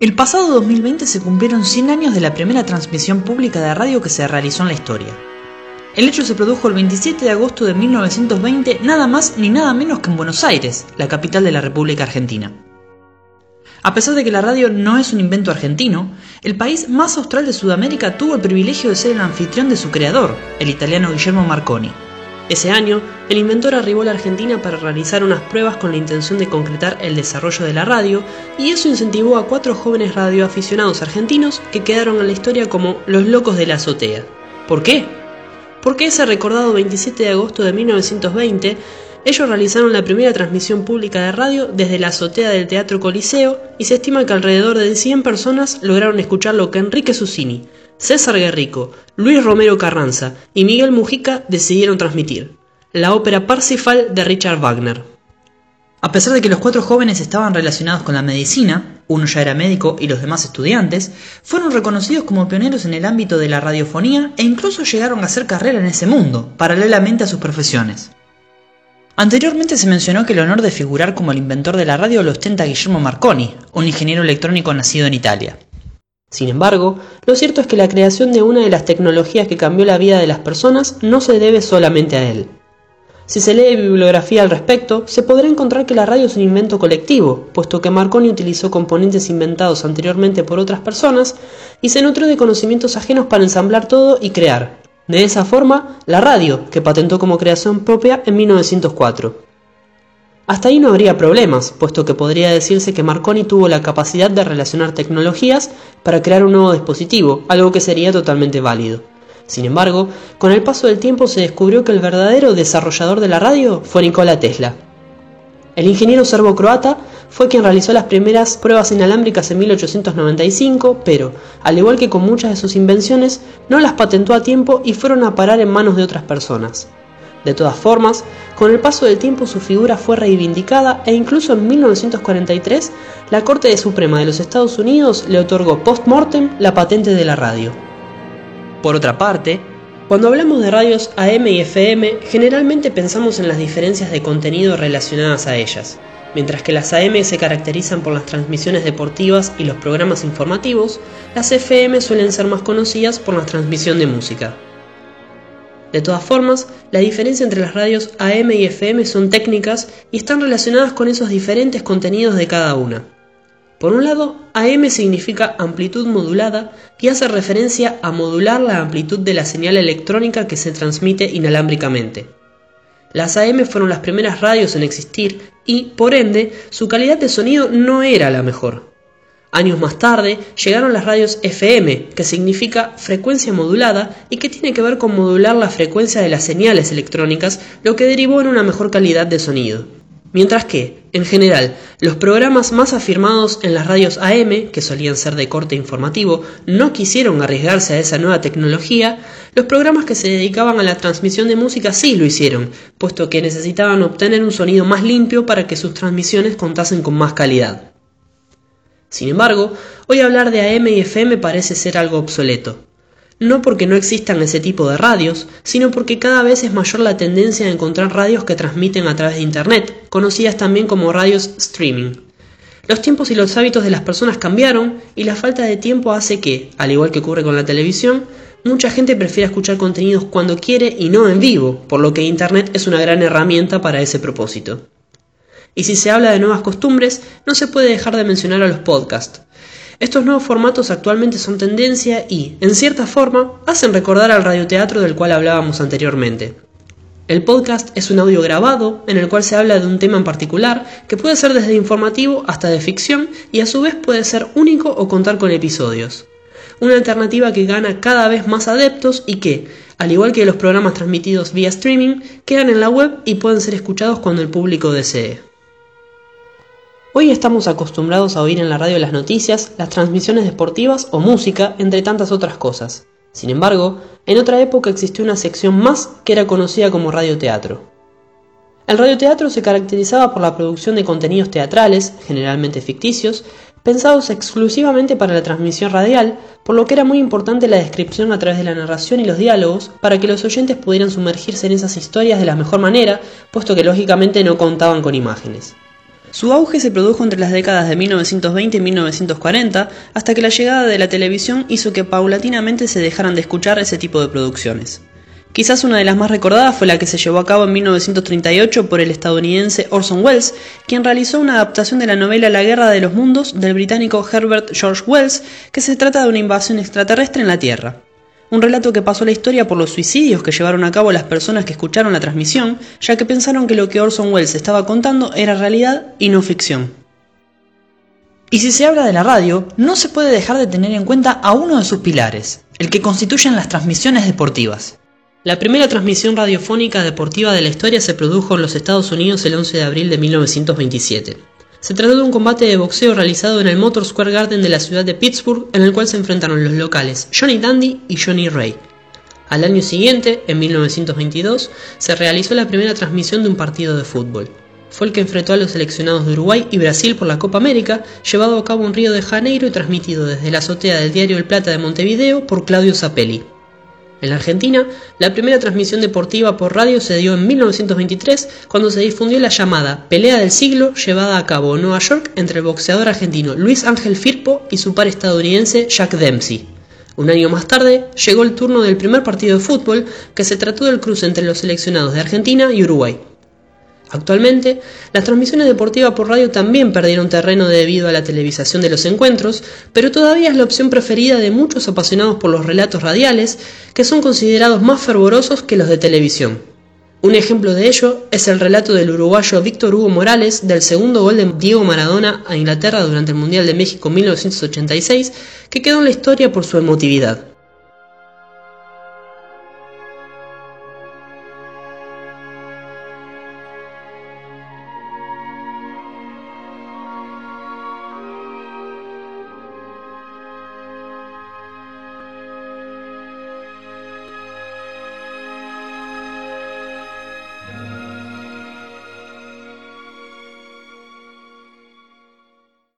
El pasado 2020 se cumplieron 100 años de la primera transmisión pública de radio que se realizó en la historia. El hecho se produjo el 27 de agosto de 1920, nada más ni nada menos que en Buenos Aires, la capital de la República Argentina. A pesar de que la radio no es un invento argentino, el país más austral de Sudamérica tuvo el privilegio de ser el anfitrión de su creador, el italiano Guillermo Marconi. Ese año, el inventor arribó a la Argentina para realizar unas pruebas con la intención de concretar el desarrollo de la radio, y eso incentivó a cuatro jóvenes radioaficionados argentinos que quedaron en la historia como los locos de la azotea. ¿Por qué? Porque ese recordado 27 de agosto de 1920, ellos realizaron la primera transmisión pública de radio desde la azotea del Teatro Coliseo y se estima que alrededor de 100 personas lograron escuchar lo que Enrique Susini, César Guerrico, Luis Romero Carranza y Miguel Mujica decidieron transmitir, la ópera Parsifal de Richard Wagner. A pesar de que los cuatro jóvenes estaban relacionados con la medicina, uno ya era médico y los demás estudiantes, fueron reconocidos como pioneros en el ámbito de la radiofonía e incluso llegaron a hacer carrera en ese mundo, paralelamente a sus profesiones. Anteriormente se mencionó que el honor de figurar como el inventor de la radio lo ostenta Guillermo Marconi, un ingeniero electrónico nacido en Italia. Sin embargo, lo cierto es que la creación de una de las tecnologías que cambió la vida de las personas no se debe solamente a él. Si se lee bibliografía al respecto, se podrá encontrar que la radio es un invento colectivo, puesto que Marconi utilizó componentes inventados anteriormente por otras personas y se nutrió de conocimientos ajenos para ensamblar todo y crear. De esa forma, la radio, que patentó como creación propia en 1904. Hasta ahí no habría problemas, puesto que podría decirse que Marconi tuvo la capacidad de relacionar tecnologías para crear un nuevo dispositivo, algo que sería totalmente válido. Sin embargo, con el paso del tiempo se descubrió que el verdadero desarrollador de la radio fue Nikola Tesla. El ingeniero serbo-croata fue quien realizó las primeras pruebas inalámbricas en 1895, pero, al igual que con muchas de sus invenciones, no las patentó a tiempo y fueron a parar en manos de otras personas. De todas formas, con el paso del tiempo su figura fue reivindicada e incluso en 1943 la Corte Suprema de los Estados Unidos le otorgó post-mortem la patente de la radio. Por otra parte, cuando hablamos de radios AM y FM, generalmente pensamos en las diferencias de contenido relacionadas a ellas. Mientras que las AM se caracterizan por las transmisiones deportivas y los programas informativos, las FM suelen ser más conocidas por la transmisión de música. De todas formas, la diferencia entre las radios AM y FM son técnicas y están relacionadas con esos diferentes contenidos de cada una. Por un lado, AM significa amplitud modulada y hace referencia a modular la amplitud de la señal electrónica que se transmite inalámbricamente. Las AM fueron las primeras radios en existir y, por ende, su calidad de sonido no era la mejor. Años más tarde llegaron las radios FM, que significa frecuencia modulada y que tiene que ver con modular la frecuencia de las señales electrónicas, lo que derivó en una mejor calidad de sonido. Mientras que, en general, los programas más afirmados en las radios AM, que solían ser de corte informativo, no quisieron arriesgarse a esa nueva tecnología, los programas que se dedicaban a la transmisión de música sí lo hicieron, puesto que necesitaban obtener un sonido más limpio para que sus transmisiones contasen con más calidad. Sin embargo, hoy hablar de AM y FM parece ser algo obsoleto. No porque no existan ese tipo de radios, sino porque cada vez es mayor la tendencia a encontrar radios que transmiten a través de Internet, conocidas también como radios streaming. Los tiempos y los hábitos de las personas cambiaron y la falta de tiempo hace que, al igual que ocurre con la televisión, mucha gente prefiera escuchar contenidos cuando quiere y no en vivo, por lo que Internet es una gran herramienta para ese propósito. Y si se habla de nuevas costumbres, no se puede dejar de mencionar a los podcasts. Estos nuevos formatos actualmente son tendencia y, en cierta forma, hacen recordar al radioteatro del cual hablábamos anteriormente. El podcast es un audio grabado en el cual se habla de un tema en particular que puede ser desde informativo hasta de ficción y a su vez puede ser único o contar con episodios. Una alternativa que gana cada vez más adeptos y que, al igual que los programas transmitidos vía streaming, quedan en la web y pueden ser escuchados cuando el público desee. Hoy estamos acostumbrados a oír en la radio las noticias, las transmisiones deportivas o música, entre tantas otras cosas. Sin embargo, en otra época existió una sección más que era conocida como radioteatro. El radioteatro se caracterizaba por la producción de contenidos teatrales, generalmente ficticios, pensados exclusivamente para la transmisión radial, por lo que era muy importante la descripción a través de la narración y los diálogos para que los oyentes pudieran sumergirse en esas historias de la mejor manera, puesto que lógicamente no contaban con imágenes. Su auge se produjo entre las décadas de 1920 y 1940, hasta que la llegada de la televisión hizo que paulatinamente se dejaran de escuchar ese tipo de producciones. Quizás una de las más recordadas fue la que se llevó a cabo en 1938 por el estadounidense Orson Welles, quien realizó una adaptación de la novela La Guerra de los Mundos del británico Herbert George Wells, que se trata de una invasión extraterrestre en la Tierra. Un relato que pasó la historia por los suicidios que llevaron a cabo las personas que escucharon la transmisión, ya que pensaron que lo que Orson Welles estaba contando era realidad y no ficción. Y si se habla de la radio, no se puede dejar de tener en cuenta a uno de sus pilares, el que constituyen las transmisiones deportivas. La primera transmisión radiofónica deportiva de la historia se produjo en los Estados Unidos el 11 de abril de 1927. Se trató de un combate de boxeo realizado en el Motor Square Garden de la ciudad de Pittsburgh, en el cual se enfrentaron los locales Johnny Dandy y Johnny Ray. Al año siguiente, en 1922, se realizó la primera transmisión de un partido de fútbol. Fue el que enfrentó a los seleccionados de Uruguay y Brasil por la Copa América, llevado a cabo en Río de Janeiro y transmitido desde la azotea del diario El Plata de Montevideo por Claudio Zapelli. En la Argentina, la primera transmisión deportiva por radio se dio en 1923 cuando se difundió la llamada Pelea del Siglo llevada a cabo en Nueva York entre el boxeador argentino Luis Ángel Firpo y su par estadounidense Jack Dempsey. Un año más tarde llegó el turno del primer partido de fútbol que se trató del cruce entre los seleccionados de Argentina y Uruguay. Actualmente, las transmisiones deportivas por radio también perdieron terreno debido a la televisación de los encuentros, pero todavía es la opción preferida de muchos apasionados por los relatos radiales, que son considerados más fervorosos que los de televisión. Un ejemplo de ello es el relato del uruguayo Víctor Hugo Morales del segundo gol de Diego Maradona a Inglaterra durante el Mundial de México 1986, que quedó en la historia por su emotividad.